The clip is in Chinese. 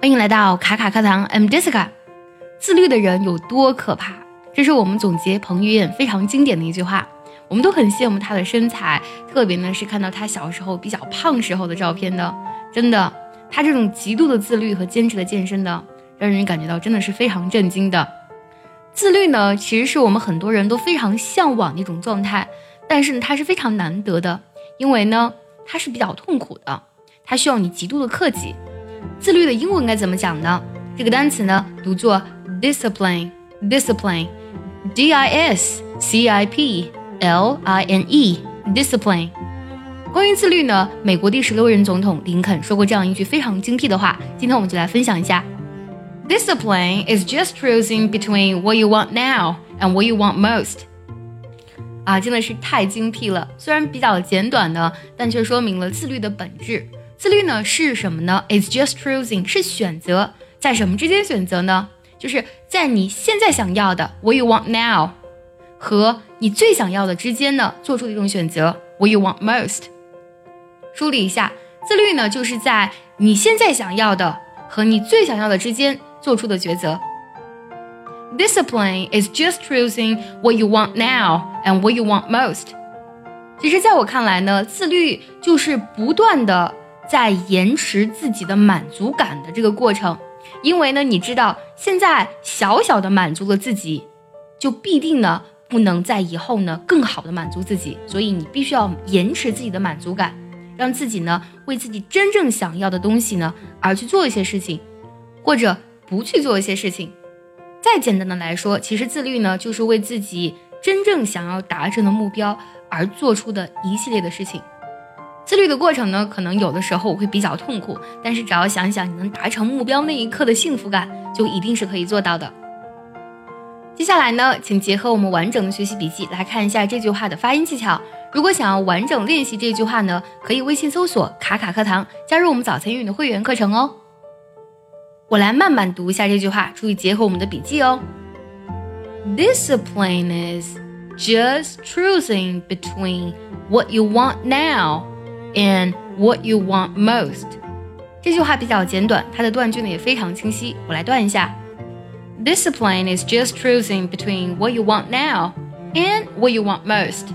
欢迎来到卡卡课堂，I'm Jessica。自律的人有多可怕？这是我们总结彭于晏非常经典的一句话。我们都很羡慕他的身材，特别呢是看到他小时候比较胖时候的照片的。真的，他这种极度的自律和坚持的健身的，让人感觉到真的是非常震惊的。自律呢，其实是我们很多人都非常向往的一种状态，但是呢，它是非常难得的，因为呢，它是比较痛苦的，它需要你极度的克己。自律的英文该怎么讲呢？这个单词呢，读作 discipline，discipline，d i s c i p l i n e，discipline。关于自律呢，美国第十六任总统林肯说过这样一句非常精辟的话，今天我们就来分享一下。Discipline is just choosing between what you want now and what you want most。啊，真的是太精辟了！虽然比较简短的，但却说明了自律的本质。自律呢是什么呢？Is just choosing 是选择，在什么之间选择呢？就是在你现在想要的 what you want now 和你最想要的之间呢做出的一种选择 what you want most。梳理一下，自律呢就是在你现在想要的和你最想要的之间做出的抉择。Discipline is just choosing what you want now and what you want most。其实，在我看来呢，自律就是不断的。在延迟自己的满足感的这个过程，因为呢，你知道现在小小的满足了自己，就必定呢不能在以后呢更好的满足自己，所以你必须要延迟自己的满足感，让自己呢为自己真正想要的东西呢而去做一些事情，或者不去做一些事情。再简单的来说，其实自律呢就是为自己真正想要达成的目标而做出的一系列的事情。自律的过程呢，可能有的时候我会比较痛苦，但是只要想想你能达成目标那一刻的幸福感，就一定是可以做到的。接下来呢，请结合我们完整的学习笔记来看一下这句话的发音技巧。如果想要完整练习这句话呢，可以微信搜索“卡卡课堂”，加入我们早餐英语的会员课程哦。我来慢慢读一下这句话，注意结合我们的笔记哦。Discipline is just choosing between what you want now. And what you want most，这句话比较简短，它的断句呢也非常清晰。我来断一下：Discipline is just choosing between what you want now and what you want most。